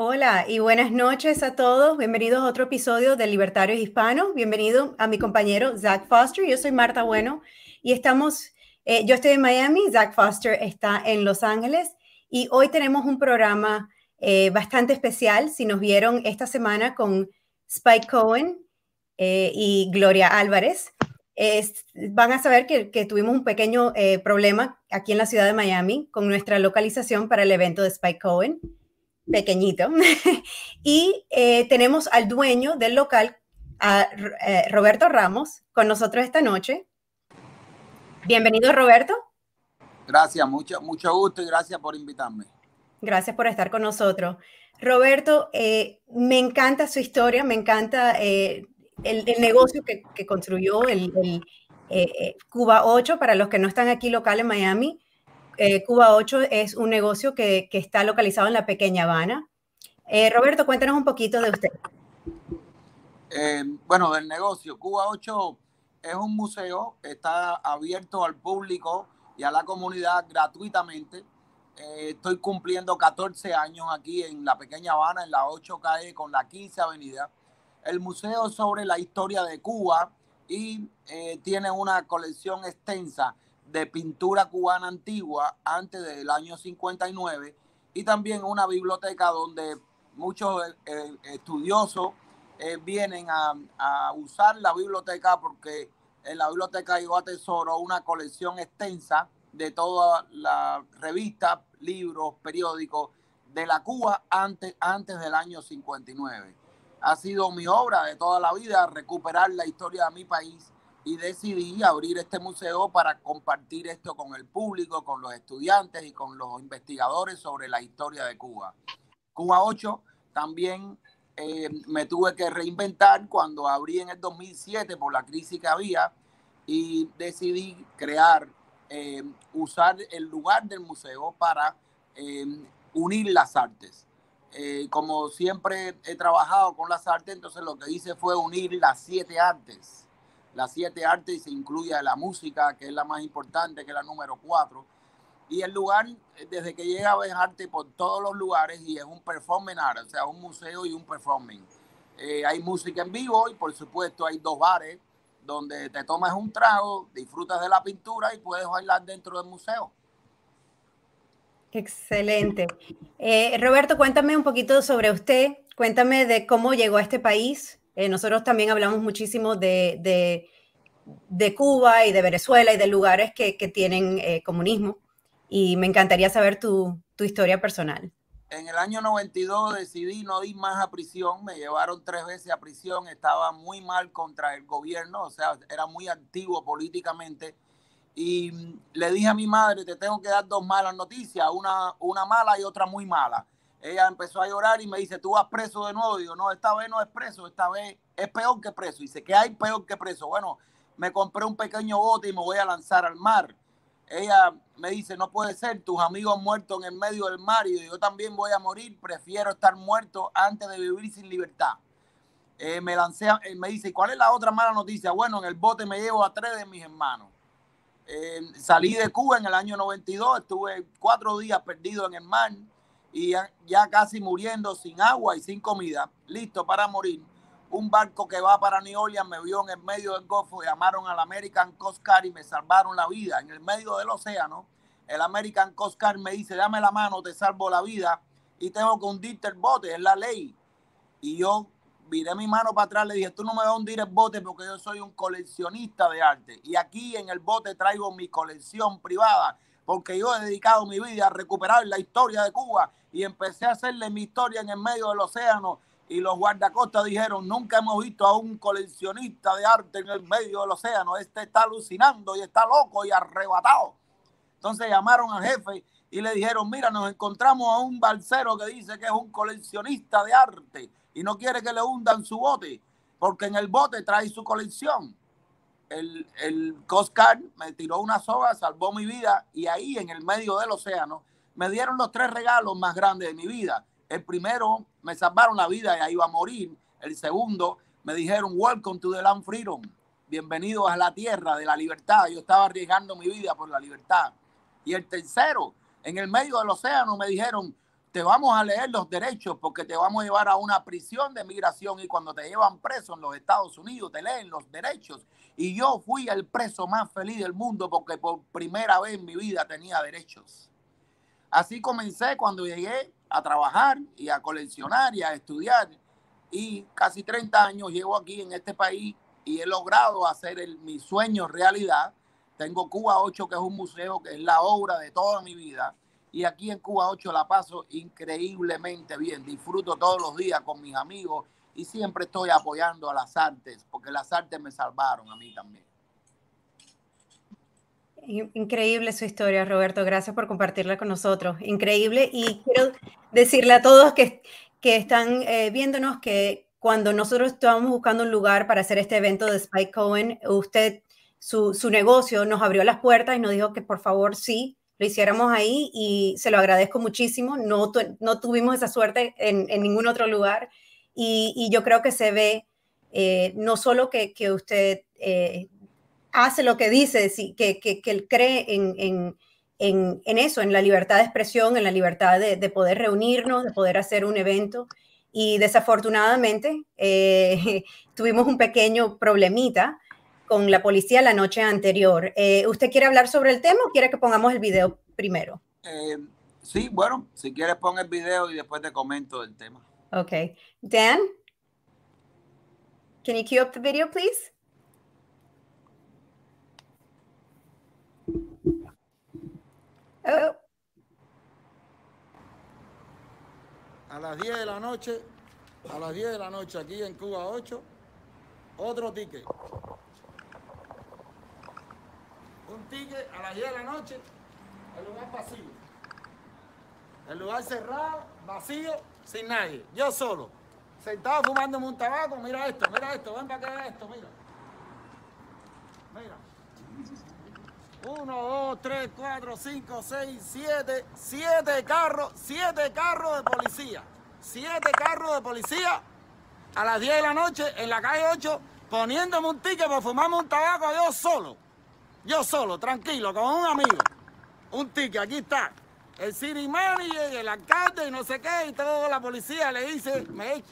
Hola y buenas noches a todos. Bienvenidos a otro episodio de Libertarios Hispanos. Bienvenido a mi compañero Zach Foster. Yo soy Marta Bueno y estamos, eh, yo estoy en Miami, Zach Foster está en Los Ángeles y hoy tenemos un programa eh, bastante especial. Si nos vieron esta semana con Spike Cohen eh, y Gloria Álvarez, van a saber que tuvimos un pequeño problema aquí en la ciudad de Miami con nuestra localización para el evento de Spike Cohen pequeñito. y eh, tenemos al dueño del local, a eh, Roberto Ramos, con nosotros esta noche. Bienvenido, Roberto. Gracias, mucho, mucho gusto y gracias por invitarme. Gracias por estar con nosotros. Roberto, eh, me encanta su historia, me encanta el, negocio que, construyó el, Cuba 8, para los que no están aquí local en Miami. Eh, Cuba 8 es un negocio que, está localizado en la Pequeña Habana. Eh, Roberto, cuéntanos un poquito de usted. Eh, bueno, del negocio. Cuba 8 es un museo, está abierto al público y a la comunidad gratuitamente. estoy cumpliendo 14 años aquí en la Pequeña Habana, en la 8 calle con la 15 Avenida. El museo sobre la historia de Cuba y tiene una colección extensa de pintura cubana antigua antes del año 59 y también una biblioteca donde muchos eh, eh, estudiosos eh, vienen a, usar la biblioteca porque en la biblioteca yo atesoro una colección extensa de todas las revistas, libros, periódicos de la Cuba antes, antes del año 59. Ha sido mi obra de toda la vida recuperar la historia de mi país y decidí abrir este museo para compartir esto con el público, con los estudiantes y con los investigadores sobre la historia de Cuba. Cuba 8 también eh, me tuve que reinventar cuando abrí en el 2007 por la crisis que había y decidí crear, eh, usar el lugar del museo para eh, unir las artes. como siempre he trabajado con las artes, entonces lo que hice fue unir las siete artes las siete artes y se incluye la música, que es la más importante, que es la número cuatro. Y el lugar, desde que llega ves arte por todos los lugares y es un performing art, o sea, un museo y un performing. Eh, hay música en vivo y por supuesto hay dos bares donde te tomas un trago, disfrutas de la pintura y puedes bailar dentro del museo. Excelente. Eh, Roberto, cuéntame un poquito sobre usted, cuéntame de cómo llegó a este país, eh, nosotros también hablamos muchísimo de, de, Cuba y de Venezuela y de lugares que, que tienen eh, comunismo. Y me encantaría saber tu, tu, historia personal. En el año 92 decidí no ir más a prisión. Me llevaron tres veces a prisión. Estaba muy mal contra el gobierno, o sea, era muy activo políticamente. Y le dije a mi madre, te tengo que dar dos malas noticias, una, una mala y otra muy mala ella empezó a llorar y me dice, tú vas preso de nuevo. Digo, no, esta vez no es preso, esta vez es peor que preso. Dice, que hay peor que preso? Bueno, me compré un pequeño bote y me voy a lanzar al mar. Ella me dice, no puede ser, tus amigos muertos en el medio del mar y yo también voy a morir, prefiero estar muerto antes de vivir sin libertad. Eh, me lancé, eh, me dice, ¿cuál es la otra mala noticia? Bueno, en el bote me llevo a tres de mis hermanos. Eh, salí de Cuba en el año 92, estuve cuatro días perdido en el mar y ya, casi muriendo sin agua y sin comida, listo para morir. Un barco que va para New Orleans me vio en el medio del Golfo, llamaron al American Coast Guard y me salvaron la vida. En el medio del océano, el American Coast Guard me dice, dame la mano, te salvo la vida y tengo que hundirte el bote, es la ley. Y yo viré mi mano para atrás, le dije, tú no me vas a hundir el bote porque yo soy un coleccionista de arte. Y aquí en el bote traigo mi colección privada porque yo he dedicado mi vida a recuperar la historia de Cuba y empecé a hacerle mi historia en el medio del océano. Y los guardacostas dijeron, nunca hemos visto a un coleccionista de arte en el medio del océano, este está alucinando y está loco y arrebatado. Entonces llamaron al jefe y le dijeron, mira, nos encontramos a un balsero que dice que es un coleccionista de arte y no quiere que le hundan su bote, porque en el bote trae su colección el, el Coast me tiró una soga, salvó mi vida y ahí en el medio del océano me dieron los tres regalos más grandes de mi vida. El primero, me salvaron la vida y ahí iba a morir. El segundo, me dijeron, welcome to the land freedom. Bienvenidos a la tierra de la libertad. Yo estaba arriesgando mi vida por la libertad. Y el tercero, en el medio del océano, me dijeron, te vamos a leer los derechos porque te vamos a llevar a una prisión de migración y cuando te llevan preso en los Estados Unidos te leen los derechos. Y yo fui el preso más feliz del mundo porque por primera vez en mi vida tenía derechos. Así comencé cuando llegué a trabajar y a coleccionar y a estudiar. Y casi 30 años llevo aquí en este país y he logrado hacer el, mi sueño realidad. Tengo Cuba 8, que es un museo que es la obra de toda mi vida y aquí en Cuba 8 la paso increíblemente bien. Disfruto todos los días con mis amigos y siempre estoy apoyando a las artes, porque las artes me salvaron a mí también. Increíble su historia, Roberto. Gracias por compartirla con nosotros. Increíble. Y quiero decirle a todos que, que están eh, viéndonos que cuando nosotros estábamos buscando un lugar para hacer este evento de Spike Cohen, usted, su, su negocio nos abrió las puertas y nos dijo que por favor sí, lo hiciéramos ahí y se lo agradezco muchísimo. No, no tuvimos esa suerte en, ningún otro lugar y, yo creo que se ve eh, no solo que, que usted eh, hace lo que dice, que, que, que él cree en, en, en, eso, en la libertad de expresión, en la libertad de, de, poder reunirnos, de poder hacer un evento. Y desafortunadamente eh, tuvimos un pequeño problemita con la policía la noche anterior. Eh, ¿Usted quiere hablar sobre el tema o quiere que pongamos el video primero? Eh, sí, bueno, si quieres pon el video y después te comento el tema. Ok. Dan, can you cue up the video, please? Oh. A las 10 de la noche, a las 10 de la noche aquí en Cuba 8, otro ticket. un ticket a las 10 de la noche, el lugar vacío. El lugar cerrado, vacío, sin nadie. Yo solo. Sentado fumándome un tabaco, mira esto, mira esto, ven para que vean esto, mira. Mira. Uno, dos, tres, cuatro, cinco, seis, siete, siete carros, siete carros de policía. Siete carros de policía a las 10 de la noche en la calle 8 poniéndome un ticket para fumarme un tabaco yo solo. Yo solo, tranquilo, con un amigo. Un ticket, aquí está. El city manager, el alcalde y no sé qué, y toda la policía le dice,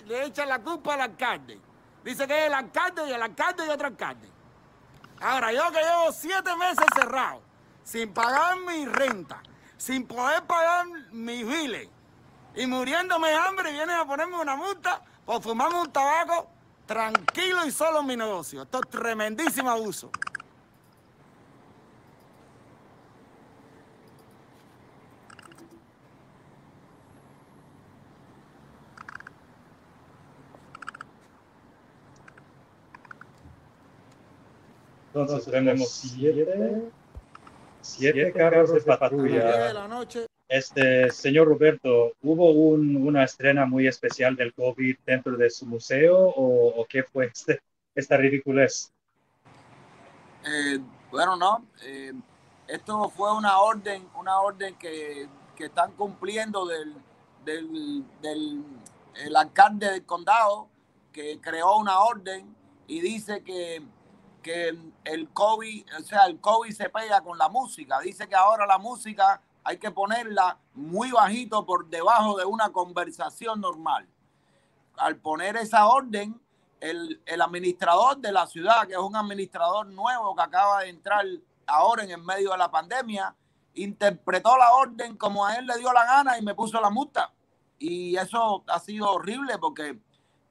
le echa la culpa al alcalde. Dice que es el alcalde y el alcalde y otro alcalde. Ahora, yo que llevo siete meses cerrado, sin pagar mi renta, sin poder pagar mis biles, y muriéndome de hambre, vienen a ponerme una multa por fumarme un tabaco tranquilo y solo en mi negocio. Esto es tremendísimo abuso. Entonces tenemos siete, siete carros de patrulla. Este, señor Roberto, ¿hubo una estrena muy especial del COVID dentro de su museo o, qué fue este, esta ridiculez? Eh, bueno, no. Eh, esto fue una orden, una orden que, que están cumpliendo del, del, del el alcalde del condado que creó una orden y dice que que el COVID, o sea, el COVID se pega con la música. Dice que ahora la música hay que ponerla muy bajito por debajo de una conversación normal. Al poner esa orden, el, el, administrador de la ciudad, que es un administrador nuevo que acaba de entrar ahora en el medio de la pandemia, interpretó la orden como a él le dio la gana y me puso la multa. Y eso ha sido horrible porque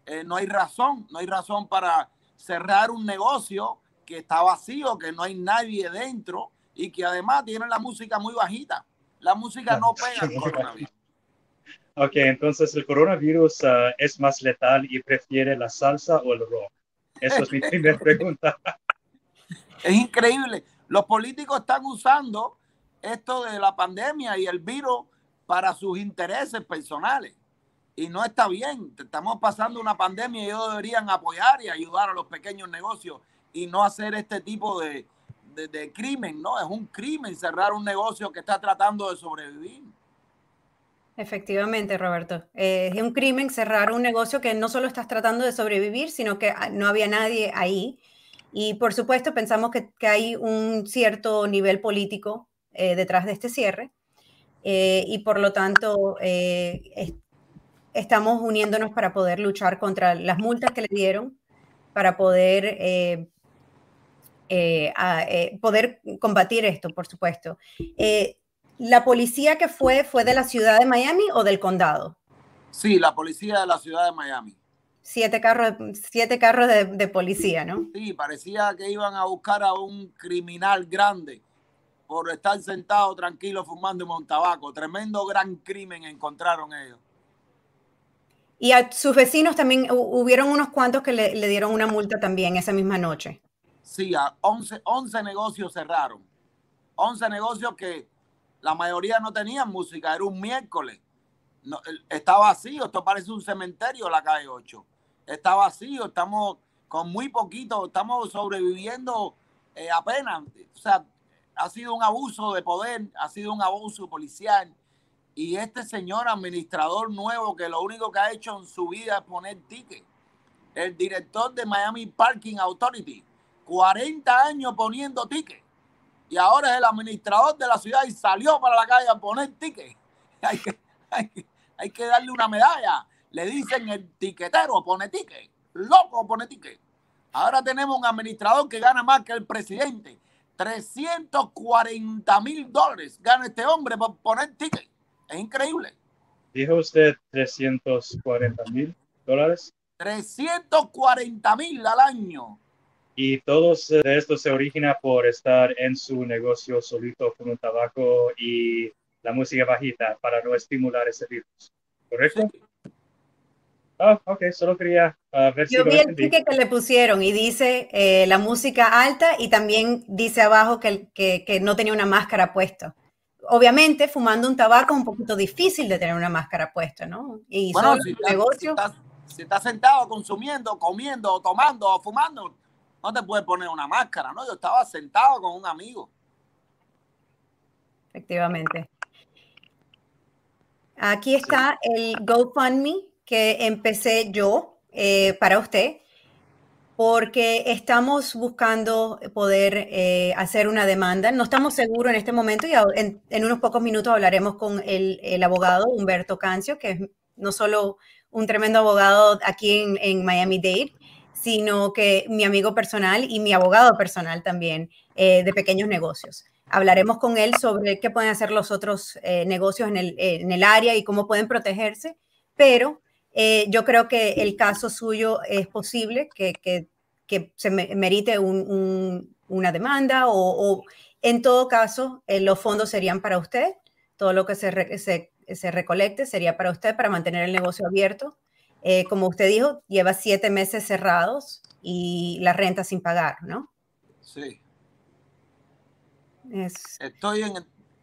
eh, no hay razón, no hay razón para cerrar un negocio que está vacío, que no hay nadie dentro y que además tiene la música muy bajita. La música no pega el coronavirus. Ok, entonces el coronavirus uh, es más letal y prefiere la salsa o el rock. Esa es mi primera pregunta. Es increíble. Los políticos están usando esto de la pandemia y el virus para sus intereses personales. Y no está bien. Estamos pasando una pandemia y ellos deberían apoyar y ayudar a los pequeños negocios y no hacer este tipo de, de, crimen, ¿no? Es un crimen cerrar un negocio que está tratando de sobrevivir. Efectivamente, Roberto. Eh, es un crimen cerrar un negocio que no solo estás tratando de sobrevivir, sino que ah, no había nadie ahí. Y por supuesto, pensamos que, que hay un cierto nivel político eh, detrás de este cierre. y por lo tanto estamos uniéndonos para poder luchar contra las multas que le dieron, para poder eh, a, eh, poder combatir esto, por supuesto. Eh, ¿La policía que fue fue de la ciudad de Miami o del condado? Sí, la policía de la ciudad de Miami. Siete carros, siete carros de, policía, ¿no? Sí, parecía que iban a buscar a un criminal grande por estar sentado tranquilo fumando un tabaco. Tremendo gran crimen encontraron ellos. Y a sus vecinos también hubieron unos cuantos que le dieron una multa también esa misma noche. Sí, 11, 11 negocios cerraron. 11 negocios que la mayoría no tenían música. Era un miércoles. Está vacío. Esto parece un cementerio, la calle 8. Está vacío. Estamos con muy poquito. Estamos sobreviviendo eh, apenas. O sea, ha sido un abuso de poder. Ha sido un abuso policial. Y este señor administrador nuevo que lo único que ha hecho en su vida es poner ticket. El director de Miami Parking Authority 40 años poniendo tickets y ahora es el administrador de la ciudad y salió para la calle a poner tickets. Hay que, hay que, darle una medalla. Le dicen el tiquetero pone ticket, loco pone ticket. Ahora tenemos un administrador que gana más que el presidente. 340 mil dólares gana este hombre por poner ticket. Es increíble. Dijo usted 340 mil dólares. 340 mil al año. Y todo esto se origina por estar en su negocio solito con un tabaco y la música bajita para no estimular ese virus. ¿Correcto? Ah, ok, solo quería uh, ver Yo vi el ticket que le pusieron y dice eh, la música alta y también dice abajo que, que, que, no tenía una máscara puesta. Obviamente, fumando un tabaco es un poquito difícil de tener una máscara puesta, ¿no? Y bueno, si, negocio... si estás sentado consumiendo, comiendo, tomando o fumando, no te puedes poner una máscara, ¿no? Yo estaba sentado con un amigo. Efectivamente. Aquí está el GoFundMe que empecé yo eh, para usted, porque estamos buscando poder eh, hacer una demanda. No estamos seguros en este momento y en, unos pocos minutos hablaremos con el, abogado Humberto Cancio, que es no solo un tremendo abogado aquí en, en Miami-Dade, sino que mi amigo personal y mi abogado personal también eh, de pequeños negocios. Hablaremos con él sobre qué pueden hacer los otros eh, negocios en el, en el, área y cómo pueden protegerse, pero eh, yo creo que el caso suyo es posible que, que, que se merite un, una demanda o, en todo caso los fondos serían para usted, todo lo que se, se, se recolecte sería para usted para mantener el negocio abierto eh, como usted dijo, lleva siete meses cerrados y la renta sin pagar, ¿no? Sí. Estoy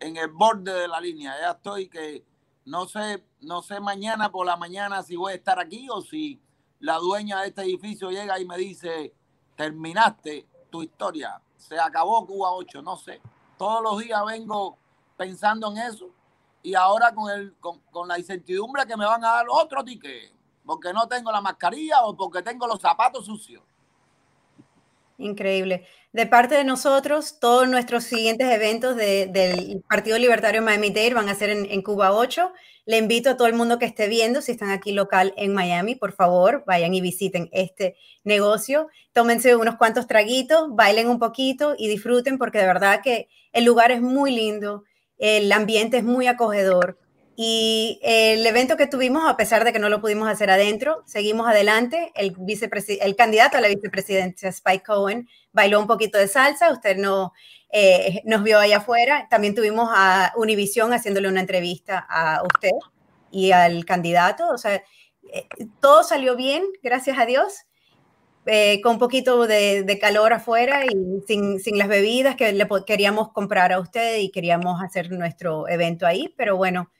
en, el borde de la línea, ya estoy que no sé, no sé mañana por la mañana si voy a estar aquí o si la dueña de este edificio llega y me dice, terminaste tu historia, se acabó Cuba 8, no sé. Todos los días vengo pensando en eso y ahora con, el, con, con la incertidumbre que me van a dar otro ticket porque no tengo la mascarilla o porque tengo los zapatos sucios. Increíble. De parte de nosotros, todos nuestros siguientes eventos del Partido Libertario Miami-Dade van a ser en, Cuba 8. Le invito a todo el mundo que esté viendo, si están aquí local en Miami, por favor, vayan y visiten este negocio. Tómense unos cuantos traguitos, bailen un poquito y disfruten porque de verdad que el lugar es muy lindo, el ambiente es muy acogedor. Y el evento que tuvimos, a pesar de que no lo pudimos hacer adentro, seguimos adelante. El, el candidato a la vicepresidencia, Spike Cohen, bailó un poquito de salsa. Usted no, eh, nos vio allá afuera. También tuvimos a Univision haciéndole una entrevista a usted y al candidato. O sea, eh, todo salió bien, gracias a Dios. Eh, con un poquito de, de, calor afuera y sin, sin, las bebidas que le queríamos comprar a usted y queríamos hacer nuestro evento ahí, pero bueno,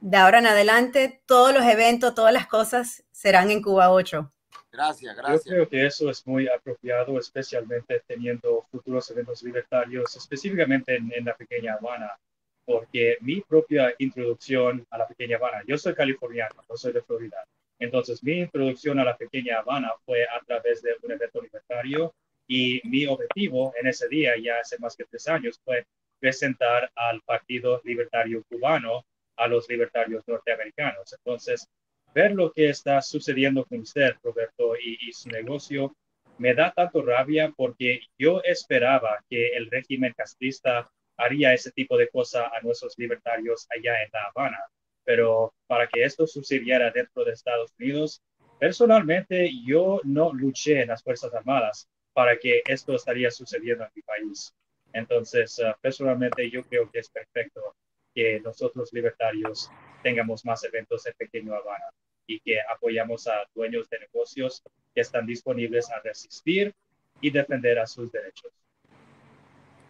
de ahora en adelante, todos los eventos, todas las cosas serán en Cuba 8. Gracias, gracias. Yo creo que eso es muy apropiado, especialmente teniendo futuros eventos libertarios, específicamente en, la pequeña Habana, porque mi propia introducción a la pequeña Habana, yo soy californiano, no soy de Florida, entonces mi introducción a la pequeña Habana fue a través de un evento libertario y mi objetivo en ese día, ya hace más que tres años, fue presentar al Partido Libertario Cubano a los libertarios norteamericanos. Entonces, ver lo que está sucediendo con usted, Roberto, y, su negocio, me da tanto rabia porque yo esperaba que el régimen castrista haría ese tipo de cosa a nuestros libertarios allá en La Habana. Pero para que esto sucediera dentro de Estados Unidos, personalmente yo no luché en las Fuerzas Armadas para que esto estaría sucediendo en mi país. Entonces, uh, personalmente yo creo que es perfecto que nosotros libertarios tengamos más eventos en Pequeño Habana y que apoyamos a dueños de negocios que están disponibles a resistir y defender a sus derechos.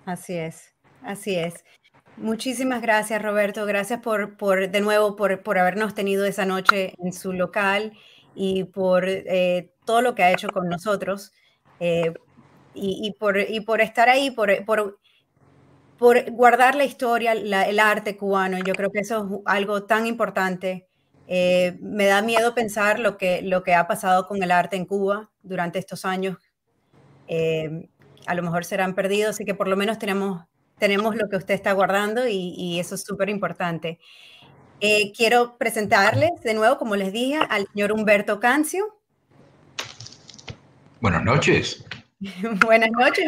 Así es, así es. Muchísimas gracias, Roberto. Gracias por, por de nuevo, por, por, habernos tenido esa noche en su local y por eh, todo lo que ha hecho con nosotros. Eh, y, por, y por estar ahí, por, por, por guardar la historia, el arte cubano. Yo creo que eso es algo tan importante. Eh, me da miedo pensar lo que, lo que ha pasado con el arte en Cuba durante estos años. Eh, a lo mejor serán perdidos, así que por lo menos tenemos, tenemos lo que usted está guardando y, y eso es súper importante. Eh, quiero presentarles de nuevo, como les dije, al señor Humberto Cancio. Buenas noches. Buenas noches,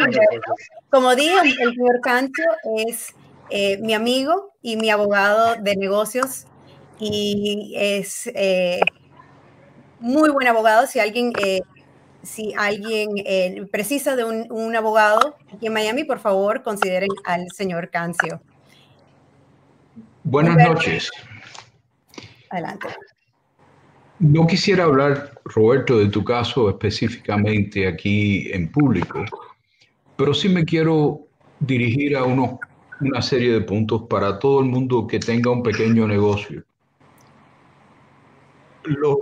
Como dije, el señor Cancio es eh, mi amigo y mi abogado de negocios y es eh, muy buen abogado. Si alguien, eh, si alguien precisa de un, un, abogado aquí en Miami, por favor, consideren al señor Cancio. Buenas noches. Adelante. No quisiera hablar, Roberto, de tu caso específicamente aquí en público, pero sí me quiero dirigir a una serie de puntos para todo el mundo que tenga un pequeño negocio. Los,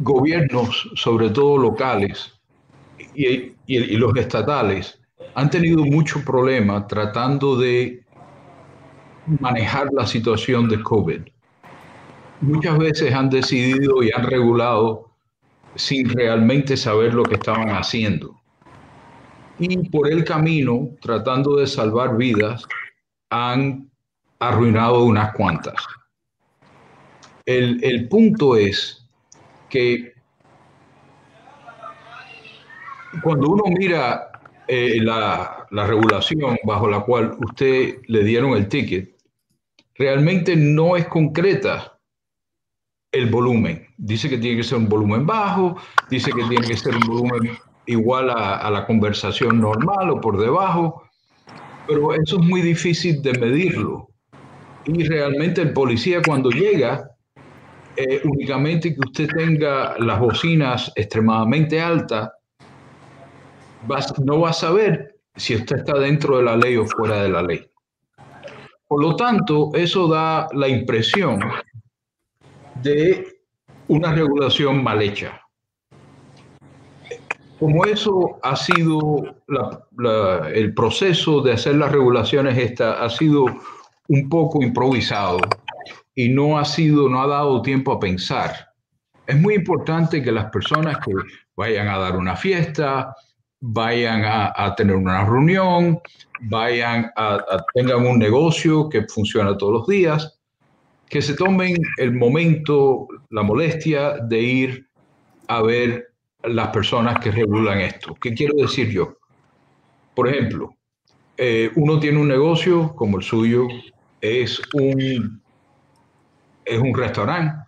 gobiernos, sobre todo locales y los estatales, han tenido mucho problema tratando de manejar la situación de COVID muchas veces han decidido y han regulado sin realmente saber lo que estaban haciendo. Y por el camino, tratando de salvar vidas, han arruinado unas cuantas. El, punto es que cuando uno mira eh, la, la regulación bajo la cual usted le dieron el ticket, realmente no es concreta el volumen. Dice que tiene que ser un volumen bajo, dice que tiene que ser un volumen igual a, la conversación normal o por debajo, pero eso es muy difícil de medirlo. Y realmente el policía cuando llega, eh, únicamente que usted tenga las bocinas extremadamente altas, no va a saber si usted está dentro de la ley o fuera de la ley. Por lo tanto, eso da la impresión de una regulación mal hecha. Como eso ha sido el proceso de hacer las regulaciones esta ha sido un poco improvisado y no ha sido, no ha dado tiempo a pensar. Es muy importante que las personas que vayan a dar una fiesta, vayan a, tener una reunión, vayan a, a, tengan un negocio que funciona todos los días, que se tomen el momento, la molestia de ir a ver las personas que regulan esto. ¿Qué quiero decir yo? Por ejemplo, eh, uno tiene un negocio como el suyo, es un, es un restaurante,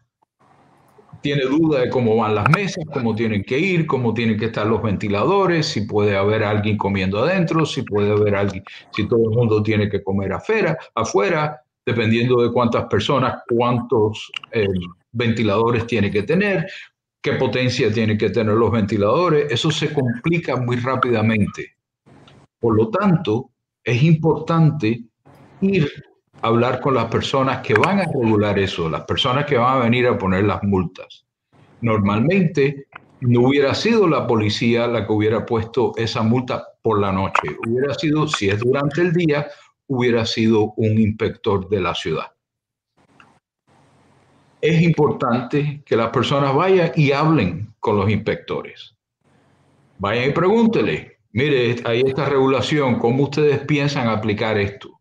tiene duda de cómo van las mesas, cómo tienen que ir, cómo tienen que estar los ventiladores, si puede haber alguien comiendo adentro, si puede haber alguien, si todo el mundo tiene que comer afuera, afuera dependiendo de cuántas personas, cuántos eh, ventiladores tiene que tener, qué potencia tienen que tener los ventiladores, eso se complica muy rápidamente. Por lo tanto, es importante ir a hablar con las personas que van a regular eso, las personas que van a venir a poner las multas. Normalmente no hubiera sido la policía la que hubiera puesto esa multa por la noche, hubiera sido, si es durante el día, hubiera sido un inspector de la ciudad. Es importante que las personas vayan y hablen con los inspectores. Vayan y pregúntele mire, hay esta regulación, ¿cómo ustedes piensan aplicar esto?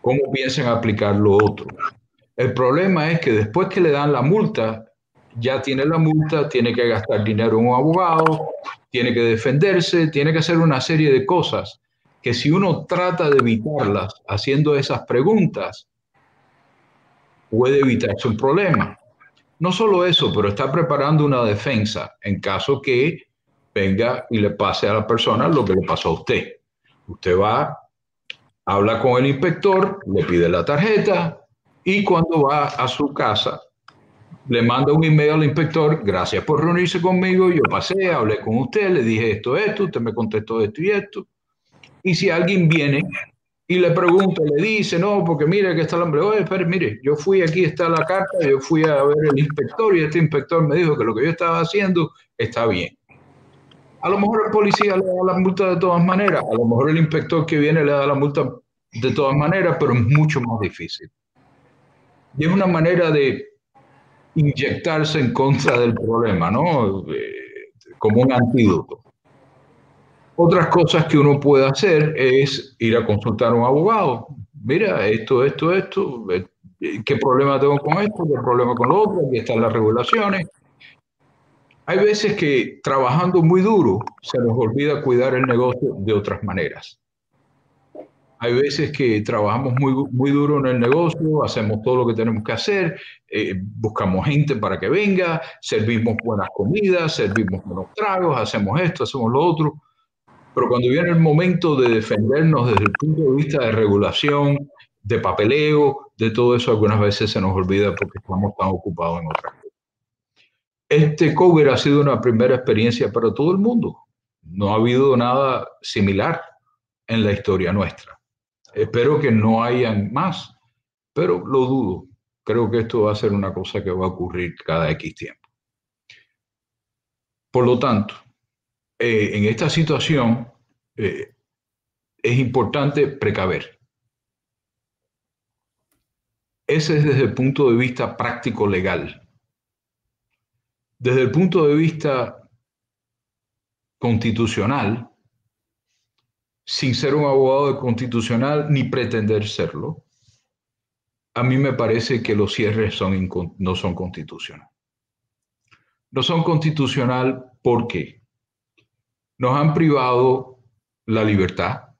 ¿Cómo piensan aplicar lo otro? El problema es que después que le dan la multa, ya tiene la multa, tiene que gastar dinero en un abogado, tiene que defenderse, tiene que hacer una serie de cosas que si uno trata de evitarlas haciendo esas preguntas, puede evitarse un problema. No solo eso, pero está preparando una defensa en caso que venga y le pase a la persona lo que le pasó a usted. Usted va, habla con el inspector, le pide la tarjeta y cuando va a su casa le manda un email al inspector, gracias por reunirse conmigo, yo pasé, hablé con usted, le dije esto, esto, usted me contestó esto y esto. Y si alguien viene y le pregunta, le dice, no, porque mire que está el hombre, oye, espere, mire, yo fui aquí, está la carta, yo fui a ver el inspector y este inspector me dijo que lo que yo estaba haciendo está bien. A lo mejor el policía le da la multa de todas maneras, a lo mejor el inspector que viene le da la multa de todas maneras, pero es mucho más difícil. Y es una manera de inyectarse en contra del problema, ¿no? Eh, como un antídoto. Otras cosas que uno puede hacer es ir a consultar a un abogado. Mira, esto, esto, esto, eh, ¿qué problema tengo con esto? ¿Qué problema con lo otro? Aquí están las regulaciones. Hay veces que trabajando muy duro se nos olvida cuidar el negocio de otras maneras. Hay veces que trabajamos muy, muy duro en el negocio, hacemos todo lo que tenemos que hacer, eh, buscamos gente para que venga, servimos buenas comidas, servimos buenos tragos, hacemos esto, hacemos lo otro. Pero cuando viene el momento de defendernos desde el punto de vista de regulación, de papeleo, de todo eso, algunas veces se nos olvida porque estamos tan ocupados en otras cosas. Este COVID ha sido una primera experiencia para todo el mundo. No ha habido nada similar en la historia nuestra. Espero que no hayan más, pero lo dudo. Creo que esto va a ser una cosa que va a ocurrir cada X tiempo. Por lo tanto, eh, en esta situación eh, es importante precaver. Ese es desde el punto de vista práctico legal. Desde el punto de vista constitucional, sin ser un abogado constitucional ni pretender serlo, a mí me parece que los cierres no son constitucionales. No son constitucional porque nos han privado la libertad,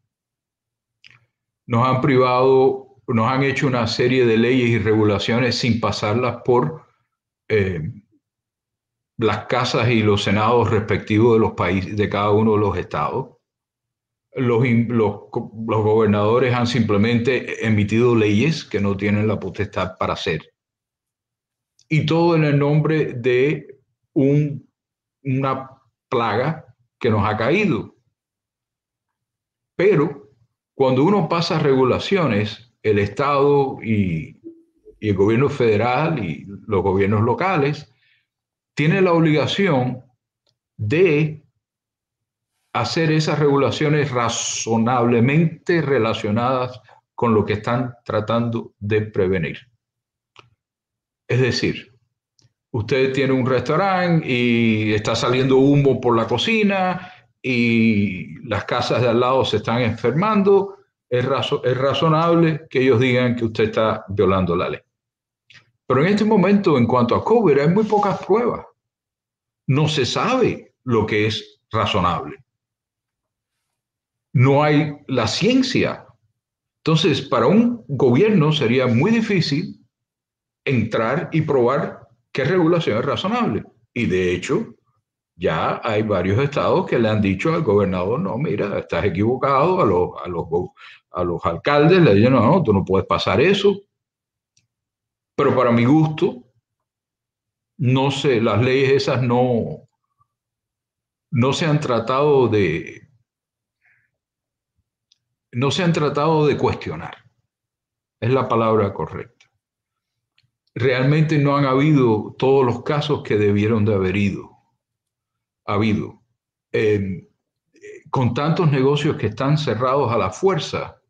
nos han privado, nos han hecho una serie de leyes y regulaciones sin pasarlas por eh, las casas y los senados respectivos de los países, de cada uno de los estados los, gobernadores han simplemente emitido leyes que no tienen la potestad para hacer. Y todo en el nombre de un, una plaga que nos ha caído. Pero cuando uno pasa regulaciones, el Estado y, y el gobierno federal y los gobiernos locales tienen la obligación de hacer esas regulaciones razonablemente relacionadas con lo que están tratando de prevenir. Es decir, usted tiene un restaurante y está saliendo humo por la cocina y las casas de al lado se están enfermando, es, es razonable que ellos digan que usted está violando la ley. Pero en este momento, en cuanto a COVID, hay muy pocas pruebas. No se sabe lo que es razonable no hay la ciencia. Entonces, para un gobierno sería muy difícil entrar y probar qué regulación es razonable. Y de hecho, ya hay varios estados que le han dicho al gobernador, no, mira, estás equivocado, a los, a los, a los alcaldes le dicen, no, no, tú no puedes pasar eso. Pero para mi gusto, no sé, las leyes esas no, no se han tratado de, no se han tratado de cuestionar. Es la palabra correcta. Realmente no han habido todos los casos que debieron de haber ido. habido. Eh, con tantos negocios que están cerrados a la fuerza,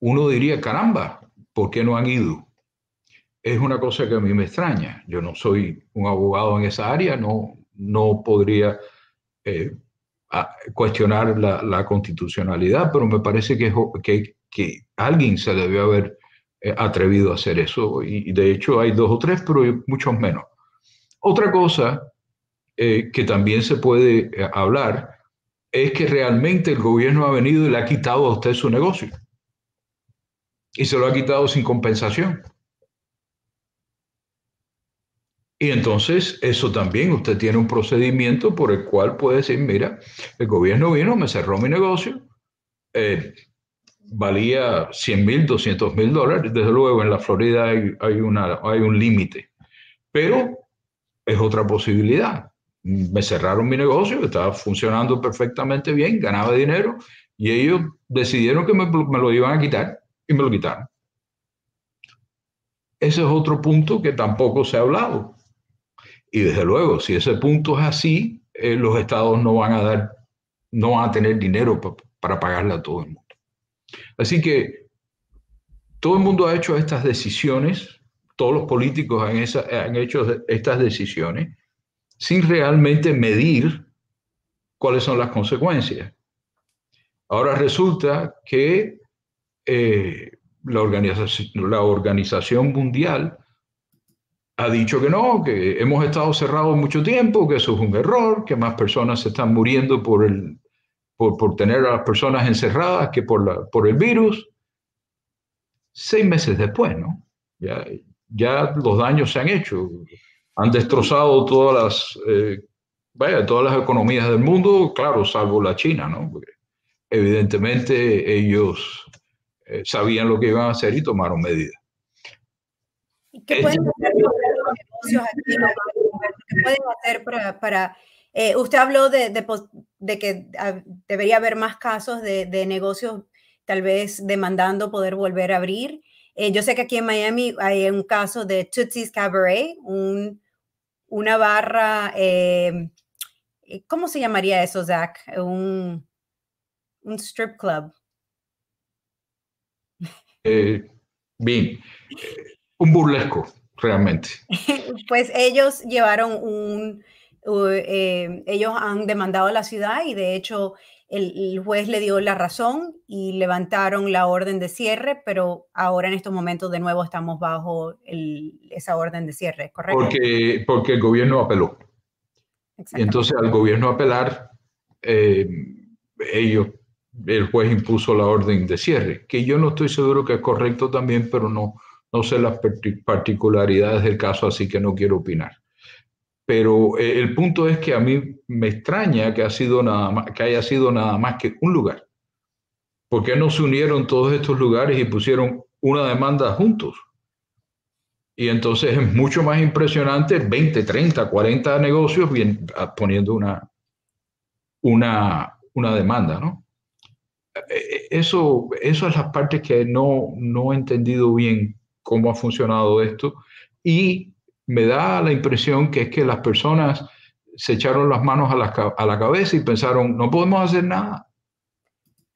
uno diría, caramba, ¿por qué no han ido? Es una cosa que a mí me extraña. Yo no soy un abogado en esa área, no, no podría eh, cuestionar la, constitucionalidad, pero me parece que, que, que alguien se debió haber atrevido a hacer eso. Y, de hecho hay dos o tres, pero muchos menos. Otra cosa eh, que también se puede eh, hablar es que realmente el gobierno ha venido y le ha quitado a usted su negocio. Y se lo ha quitado sin compensación. Y entonces eso también, usted tiene un procedimiento por el cual puede decir, mira, el gobierno vino, me cerró mi negocio, valía 100 mil, 200 mil dólares. Desde luego en la Florida hay, un límite, pero es otra posibilidad. Me cerraron mi negocio, estaba funcionando perfectamente bien, ganaba dinero y ellos decidieron que me, me lo iban a quitar y me lo quitaron. Ese es otro punto que tampoco se ha hablado. Y desde luego, si ese punto es así, eh, los estados no van a dar, no van a tener dinero para pagarle a todo el mundo. Así que todo el mundo ha hecho estas decisiones, todos los políticos han, hecho estas decisiones sin realmente medir cuáles son las consecuencias. Ahora resulta que eh, la, organización, la Organización Mundial ha dicho que no, que hemos estado cerrados mucho tiempo, que eso es un error, que más personas se están muriendo por el, por, tener a las personas encerradas que por, la, por el virus. Seis meses después, ¿no? Ya, ya los daños se han hecho. Han destrozado todas las, eh, vaya, todas las economías del mundo, claro, salvo la China, ¿no? Porque evidentemente ellos eh, sabían lo que iban a hacer y tomaron medidas. ¿Qué pueden hacer los negocios aquí? ¿Qué pueden hacer para, para eh, usted habló de, de, que ah, debería haber más casos de, de, negocios tal vez demandando poder volver a abrir. Eh, yo sé que aquí en Miami hay un caso de Tootsie's Cabaret, un, una barra, eh, ¿cómo se llamaría eso, Zach? Un, un strip club. bien, un burlesco, realmente. pues ellos llevaron un eh, ellos han demandado a la ciudad y de hecho el, juez le dio la razón y levantaron la orden de cierre, pero ahora en estos momentos de nuevo estamos bajo esa orden de cierre, ¿correcto? Porque, porque el gobierno apeló. Y entonces al gobierno apelar, eh, ellos, el juez impuso la orden de cierre, que yo no estoy seguro que es correcto también, pero no, no sé las particularidades del caso, así que no quiero opinar. Pero eh, el punto es que a mí me extraña que, haya sido nada más que un lugar. ¿Por qué no se unieron todos estos lugares y pusieron una demanda juntos? Y entonces es mucho más impresionante 20, 30, 40 negocios bien, ah, poniendo una, una, una demanda, ¿no? Eh, eh, eso, eso es la parte que no, no he entendido bien cómo ha funcionado esto. Y me da la impresión que es que las personas se echaron las manos a la, a la cabeza y pensaron, no podemos hacer nada.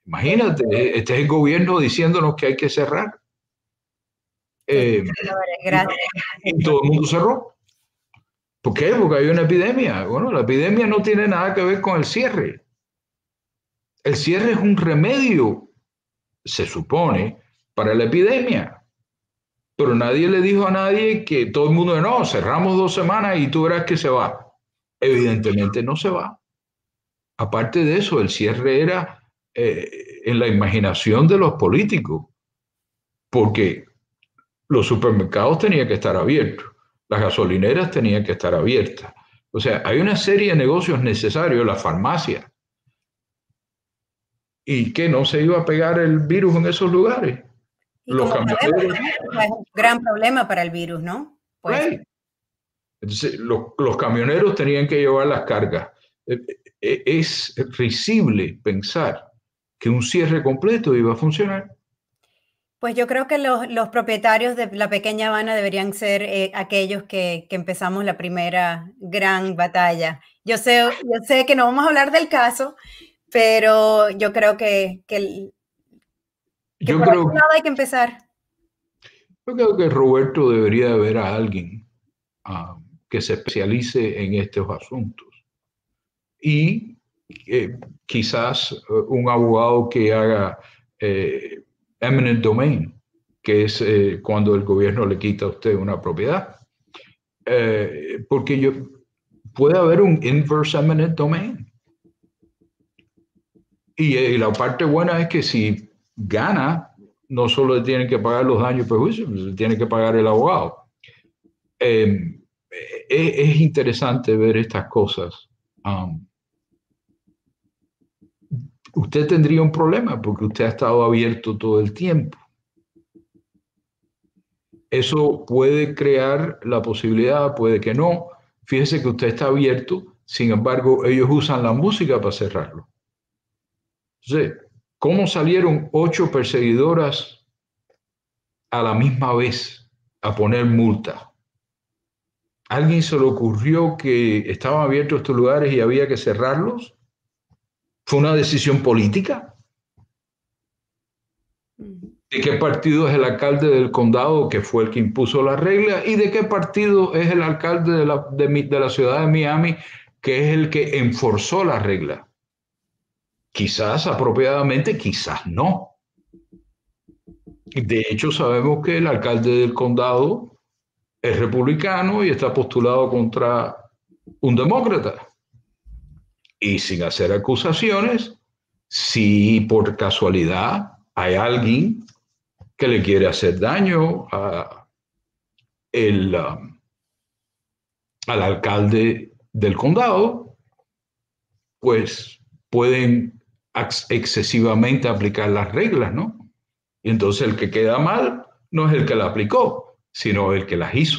Imagínate, este es el gobierno diciéndonos que hay que cerrar. Eh, y todo el mundo cerró. ¿Por qué? Porque hay una epidemia. Bueno, la epidemia no tiene nada que ver con el cierre. El cierre es un remedio, se supone, para la epidemia pero nadie le dijo a nadie que todo el mundo, no, cerramos dos semanas y tú verás que se va. Evidentemente no se va. Aparte de eso, el cierre era eh, en la imaginación de los políticos, porque los supermercados tenían que estar abiertos, las gasolineras tenían que estar abiertas. O sea, hay una serie de negocios necesarios, la farmacia. ¿Y que no se iba a pegar el virus en esos lugares? Los camioneros. Es un gran problema para el virus, ¿no? Pues, Entonces, los, camioneros tenían que llevar las cargas. Eh, eh, es risible pensar que un cierre completo iba a funcionar. Pues yo creo que los, los propietarios de la pequeña Habana deberían ser eh, aquellos que, que, empezamos la primera gran batalla. Yo sé, yo sé que no vamos a hablar del caso, pero yo creo que, que yo creo que hay que empezar. Yo creo que Roberto debería ver a alguien ah, que se especialice en estos asuntos. Y quizás un abogado que haga eminent domain, que es cuando el gobierno le quita a usted una propiedad. porque yo, puede haber un inverse eminent domain. Y, la parte buena es que si gana, no solo le tienen que pagar los daños y perjuicios, se tiene que pagar el abogado. Em, es, interesante ver estas cosas. Um, usted tendría un problema porque usted ha estado abierto todo el tiempo. Eso puede crear la posibilidad, puede que no. Fíjese que usted está abierto, sin embargo, ellos usan la música para cerrarlo. Entonces, ¿cómo salieron ocho perseguidoras a la misma vez a poner multa? ¿Alguien se le ocurrió que estaban abiertos estos lugares y había que cerrarlos? ¿Fue una decisión política? ¿De qué partido es el alcalde del condado que fue el que impuso la regla? ¿Y de qué partido es el alcalde de la, de la ciudad de Miami que es el que enforzó la regla? Quizás apropiadamente, quizás no. De hecho, sabemos que el alcalde del condado es republicano y está postulado contra un demócrata. Y sin hacer acusaciones, si por casualidad hay alguien que le quiere hacer daño a el, um, al alcalde del condado, pues pueden excesivamente aplicar las reglas, ¿no? Y entonces el que queda mal no es el que la aplicó, sino el que las hizo.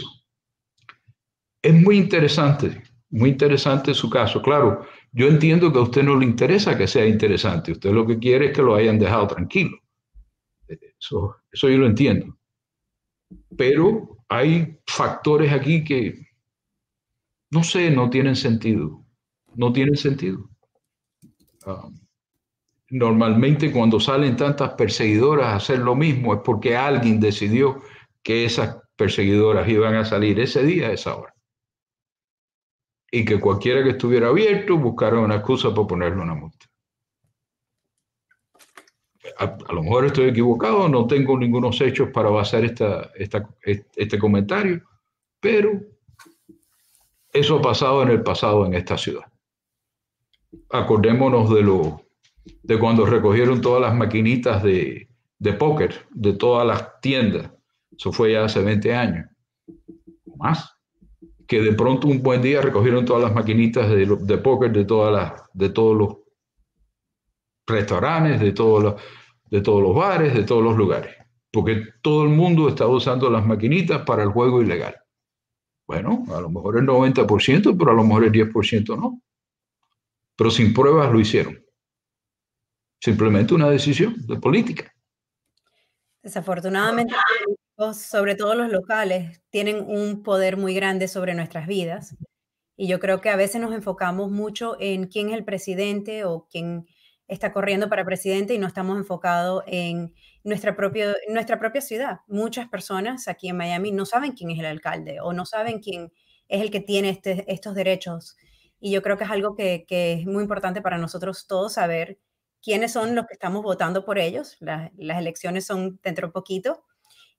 Es muy interesante, muy interesante su caso. Claro, yo entiendo que a usted no le interesa que sea interesante, usted lo que quiere es que lo hayan dejado tranquilo. Eso, yo lo entiendo. Pero hay factores aquí que, no sé, no tienen sentido. No tienen sentido. Um, normalmente cuando salen tantas perseguidoras a hacer lo mismo es porque alguien decidió que esas perseguidoras iban a salir ese día a esa hora. Y que cualquiera que estuviera abierto buscara una excusa para ponerle una multa. A, lo mejor estoy equivocado, no tengo ningunos hechos para basar este comentario, pero eso ha pasado en el pasado en esta ciudad. Acordémonos de lo de cuando recogieron todas las maquinitas de, de póker de todas las tiendas. Eso fue ya hace 20 años. Más. Que de pronto un buen día recogieron todas las maquinitas de, de póker de, todas las, de todos los restaurantes, de todos los, de todos los bares, de todos los lugares. Porque todo el mundo estaba usando las maquinitas para el juego ilegal. Bueno, a lo mejor el 90%, pero a lo mejor el 10% no. Pero sin pruebas lo hicieron simplemente una decisión de política. Desafortunadamente, sobre todo los locales, tienen un poder muy grande sobre nuestras vidas. Y yo creo que a veces nos enfocamos mucho en quién es el presidente o quién está corriendo para presidente y no estamos enfocados en nuestra, propia, nuestra propia ciudad. Muchas personas aquí en Miami no saben quién es el alcalde o no saben quién es el que tiene este, estos derechos. Y yo creo que es algo que, que es muy importante para nosotros todos saber quiénes son los que estamos votando por ellos. las elecciones son dentro de poquito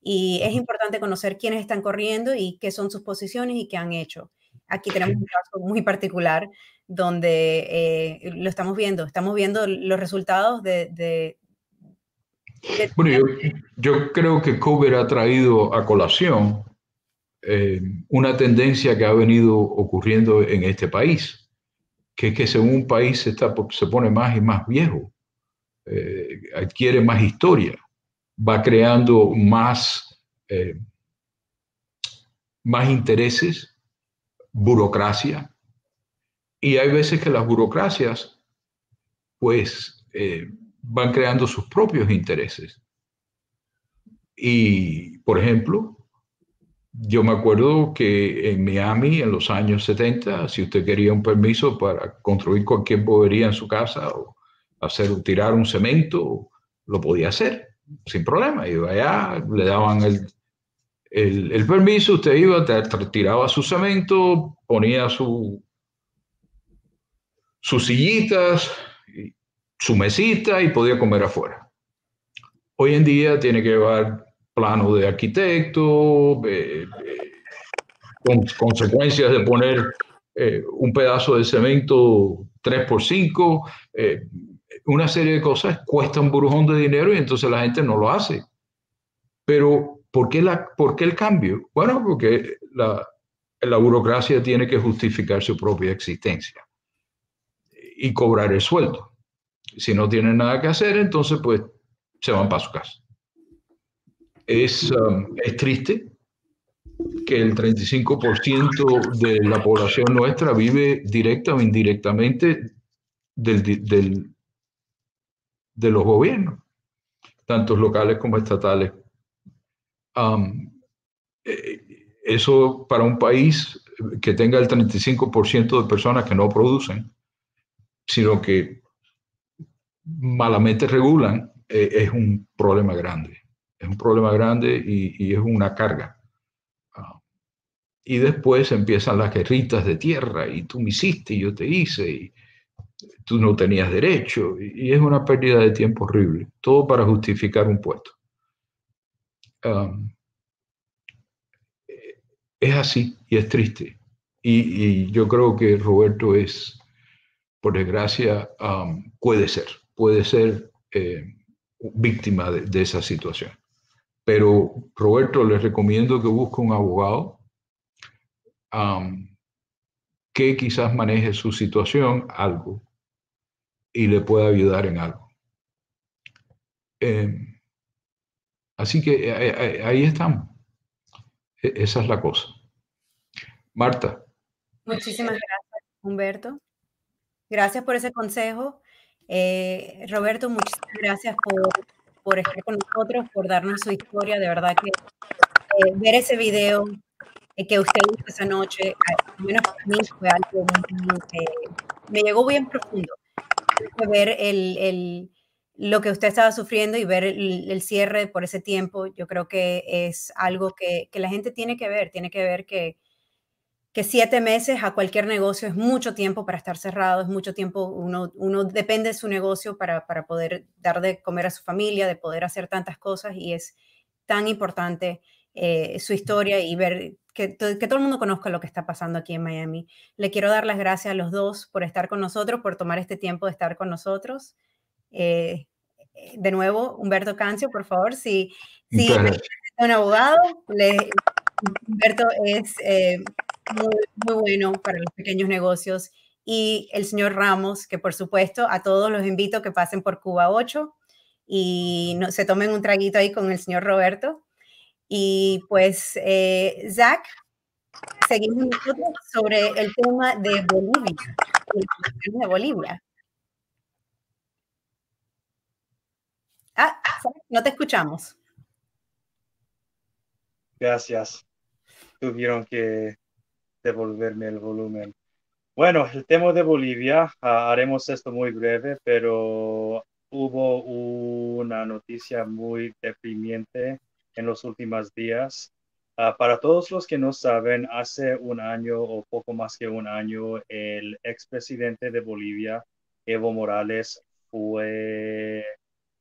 y es importante conocer quiénes están corriendo y qué son sus posiciones y qué han hecho. Aquí tenemos un caso muy particular donde eh, lo estamos viendo, estamos viendo los resultados de... bueno, yo, creo que COVID ha traído a colación eh, una tendencia que ha venido ocurriendo en este país, que es que según un país está, se pone más y más viejo, eh, adquiere más historia, va creando más, eh, más intereses, burocracia, y hay veces que las burocracias pues eh, van creando sus propios intereses. Y, por ejemplo, yo me acuerdo que en Miami, en los años 70, si usted quería un permiso para construir cualquier bobería en su casa hacer, tirar un cemento, lo podía hacer sin problema. Iba allá, le daban el, el, permiso, usted iba, tiraba su cemento, ponía su, sus sillitas, su mesita y podía comer afuera. Hoy en día tiene que llevar plano de arquitecto, eh, eh, con consecuencias de poner eh, un pedazo de cemento 3x5, una serie de cosas cuesta un burujón de dinero y entonces la gente no lo hace. Pero, ¿por qué, la, ¿por el cambio? Bueno, porque la, la burocracia tiene que justificar su propia existencia y cobrar el sueldo. Si no tienen nada que hacer, entonces pues se van para su casa. Es, um, es triste que el 35% de la población nuestra vive directa o indirectamente del, del, de los gobiernos, tanto locales como estatales. Eh, eso para un país que tenga el 35% de personas que no producen, sino que malamente regulan, eh, es un problema grande. Es un problema grande y, es una carga. Y después empiezan las guerritas de tierra y tú me hiciste y yo te hice tú no tenías derecho y, es una pérdida de tiempo horrible, todo para justificar un puesto. Ah, es así y es triste. Y, yo creo que Roberto es, por desgracia, puede ser, puede ser eh, víctima de, esa situación. Pero Roberto, les recomiendo que busque un abogado que quizás maneje su situación algo y le pueda ayudar en algo. Em, así que eh, eh, ahí estamos. E, esa es la cosa. Marta. Muchísimas gracias, Humberto. Gracias por ese consejo. Eh, Roberto, muchas gracias por, estar con nosotros, por darnos su historia. De verdad que eh, ver ese video eh, que usted hizo esa noche, al menos para mí fue algo que me llegó bien profundo. Ver el, el lo que usted estaba sufriendo y ver el, cierre por ese tiempo, yo creo que es algo que, la gente tiene que ver, tiene que ver que, que, siete meses a cualquier negocio es mucho tiempo para estar cerrado, es mucho tiempo, uno, uno depende de su negocio para, para poder dar de comer a su familia, de poder hacer tantas cosas y es tan importante eh, su historia y ver que, que, todo el mundo conozca lo que está pasando aquí en Miami. Le quiero dar las gracias a los dos por estar con nosotros, por tomar este tiempo de estar con nosotros. Eh, de nuevo, Humberto Cancio, por favor, si, si un abogado, Humberto es eh, muy, bueno para los pequeños negocios. Y el señor Ramos, que por supuesto a todos los invito que pasen por Cuba 8 y no, se tomen un traguito ahí con el señor Roberto. Y pues, eh, Zach, seguimos sobre el tema de Bolivia, de Bolivia. Ah, no te escuchamos. Gracias. Tuvieron que devolverme el volumen. Bueno, el tema de Bolivia, ah, haremos esto muy breve, pero hubo una noticia muy deprimiente en los últimos días. Ah, para todos los que no saben, hace un año o poco más que un año, el expresidente de Bolivia, Evo Morales, fue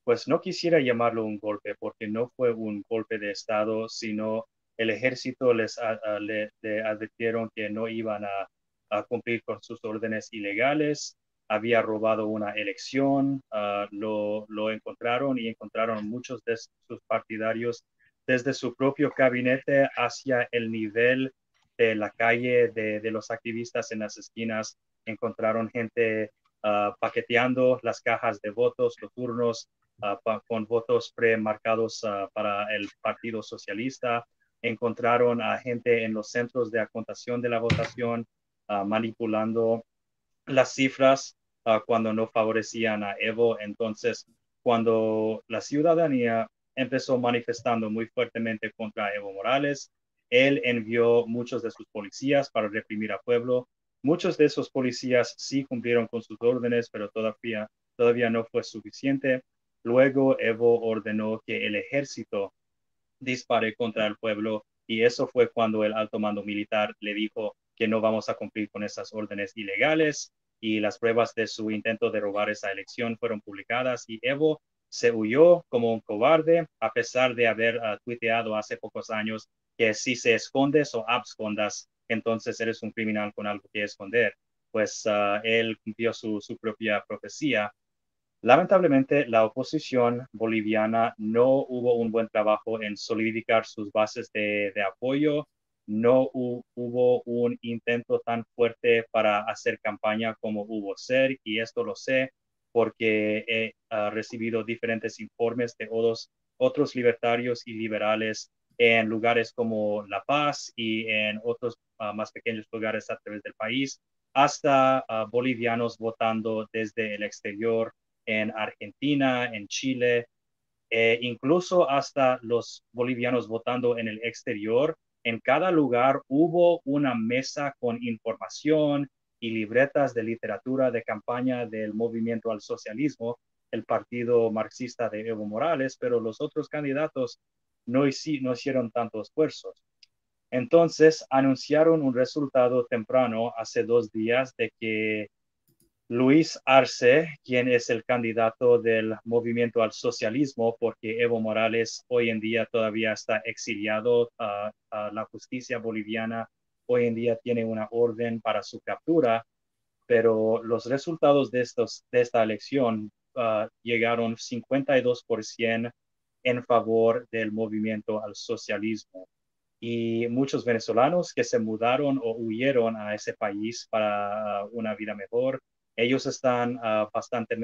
pues no quisiera llamarlo un golpe porque no fue un golpe de Estado, sino el ejército les le, advirtieron que no iban a, cumplir con sus órdenes ilegales, había robado una elección, ah, lo, encontraron y encontraron muchos de sus partidarios desde su propio gabinete hacia el nivel de la calle de, los activistas en las esquinas, encontraron gente ah, paqueteando las cajas de votos, los turnos, Ah, con votos premarcados uh, para el Partido Socialista. Encontraron a gente en los centros de acotación de la votación manipulando las cifras cuando no favorecían a Evo. Entonces, cuando la ciudadanía empezó manifestando muy fuertemente contra Evo Morales, él envió muchos de sus policías para reprimir al pueblo. Muchos de esos policías sí cumplieron con sus órdenes, pero todavía, todavía no fue suficiente. Luego Evo ordenó que el ejército dispare contra el pueblo y eso fue cuando el alto mando militar le dijo que no vamos a cumplir con esas órdenes ilegales. y las pruebas de su intento de robar esa elección fueron publicadas y Evo se huyó como un cobarde a pesar de haber uh, tuiteado hace pocos años que si se escondes o abscondas, entonces eres un criminal con algo que esconder. Pues uh, él cumplió su, su propia profecía. Lamentablemente, la oposición boliviana no hubo un buen trabajo en solidificar sus bases de apoyo no hubo un intento tan fuerte para hacer campaña como hubo ser, y esto lo sé porque he ah, recibido diferentes informes de otros, otros libertarios y liberales en lugares como La Paz y en otros ah, más pequeños lugares a través del país, hasta ah, bolivianos votando desde el exterior en Argentina, en Chile, e incluso hasta los bolivianos votando en el exterior. En cada lugar hubo una mesa con información y libretas de literatura de campaña del movimiento al socialismo, el partido marxista de Evo Morales, pero los otros candidatos no, hicieron tantos esfuerzos. Entonces anunciaron un resultado temprano hace dos días de que Luis Arce, quien es el candidato del movimiento al socialismo, porque Evo Morales hoy en día todavía está exiliado a, la justicia boliviana, hoy en día tiene una orden para su captura, pero los resultados de, estos, de esta elección uh, llegaron 52% en favor del movimiento al socialismo. Y muchos venezolanos que se mudaron o huyeron a ese país para una vida mejor, ellos están uh, bastante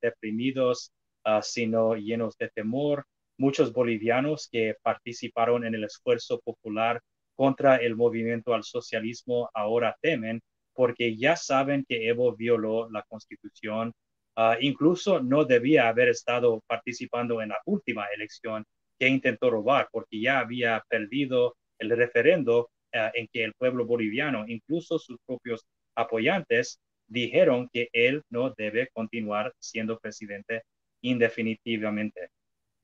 deprimidos, uh, sino llenos de temor. Muchos bolivianos que participaron en el esfuerzo popular contra el movimiento al socialismo ahora temen porque ya saben que Evo violó la constitución. Uh, incluso no debía haber estado participando en la última elección que intentó robar porque ya había perdido el referendo en que el pueblo boliviano, incluso sus propios apoyantes, dijeron que él no debe continuar siendo presidente indefinitivamente.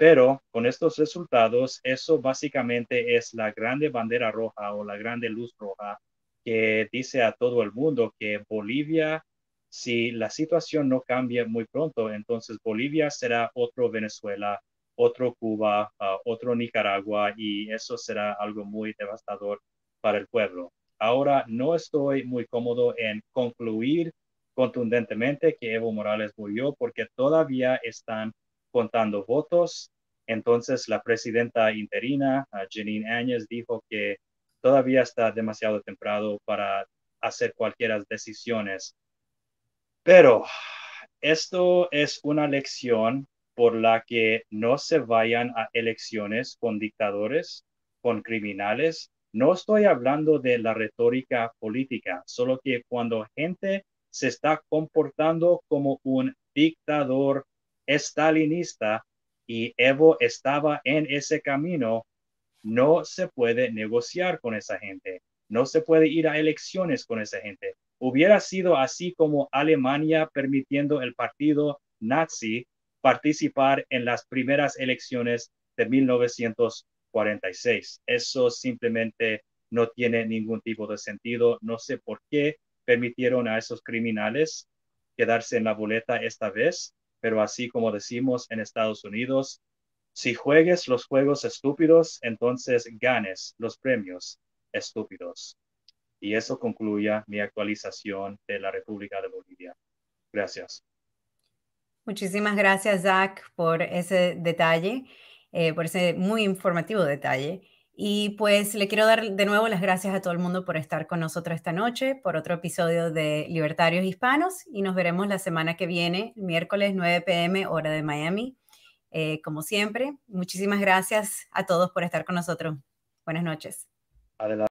Pero con estos resultados, eso básicamente es la grande bandera roja o la grande luz roja que dice a todo el mundo que Bolivia, si la situación no cambia muy pronto, entonces Bolivia será otro Venezuela, otro Cuba, ah, otro Nicaragua y eso será algo muy devastador para el pueblo. Ahora no estoy muy cómodo en concluir contundentemente que Evo Morales murió porque todavía están contando votos. Entonces la presidenta interina, Janine Áñez, dijo que todavía está demasiado temprano para hacer cualquier decisiones. Pero esto es una lección por la que no se vayan a elecciones con dictadores, con criminales, no estoy hablando de la retórica política, solo que cuando gente se está comportando como un dictador estalinista y Evo estaba en ese camino, no se puede negociar con esa gente, no se puede ir a elecciones con esa gente. Hubiera sido así como Alemania permitiendo el partido nazi participar en las primeras elecciones de 1900 46. Eso simplemente no tiene ningún tipo de sentido. No sé por qué permitieron a esos criminales quedarse en la boleta esta vez, pero así como decimos en Estados Unidos, si juegues los juegos estúpidos, entonces ganes los premios estúpidos. Y eso concluye mi actualización de la República de Bolivia. Gracias. Muchísimas gracias, Zach, por ese detalle. Eh, por ese muy informativo detalle. Y pues le quiero dar de nuevo las gracias a todo el mundo por estar con nosotros esta noche, por otro episodio de Libertarios Hispanos y nos veremos la semana que viene, miércoles 9 pm, hora de Miami. Eh, como siempre, muchísimas gracias a todos por estar con nosotros. Buenas noches.